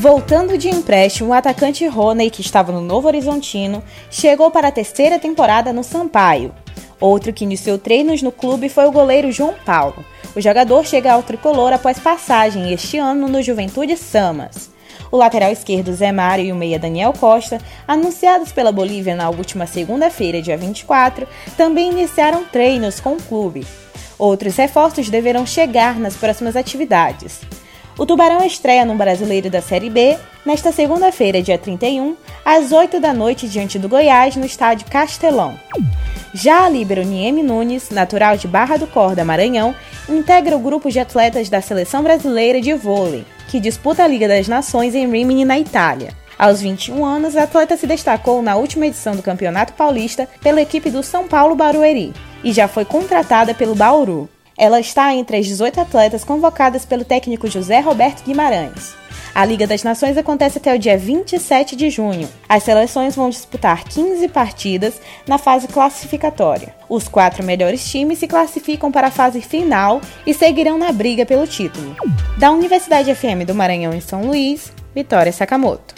Voltando de empréstimo, o atacante Rony, que estava no Novo Horizontino, chegou para a terceira temporada no Sampaio. Outro que iniciou treinos no clube foi o goleiro João Paulo. O jogador chega ao tricolor após passagem este ano no Juventude Samas. O lateral esquerdo Zé Mário e o meia Daniel Costa, anunciados pela Bolívia na última segunda-feira, dia 24, também iniciaram treinos com o clube. Outros reforços deverão chegar nas próximas atividades. O Tubarão estreia no Brasileiro da Série B nesta segunda-feira, dia 31, às 8 da noite, diante do Goiás, no estádio Castelão. Já a líbero Nieme Nunes, natural de Barra do Corda, Maranhão, integra o grupo de atletas da Seleção Brasileira de Vôlei, que disputa a Liga das Nações em Rimini, na Itália. Aos 21 anos, a atleta se destacou na última edição do Campeonato Paulista pela equipe do São Paulo Barueri e já foi contratada pelo Bauru. Ela está entre as 18 atletas convocadas pelo técnico José Roberto Guimarães. A Liga das Nações acontece até o dia 27 de junho. As seleções vão disputar 15 partidas na fase classificatória. Os quatro melhores times se classificam para a fase final e seguirão na briga pelo título. Da Universidade FM do Maranhão em São Luís, Vitória Sakamoto.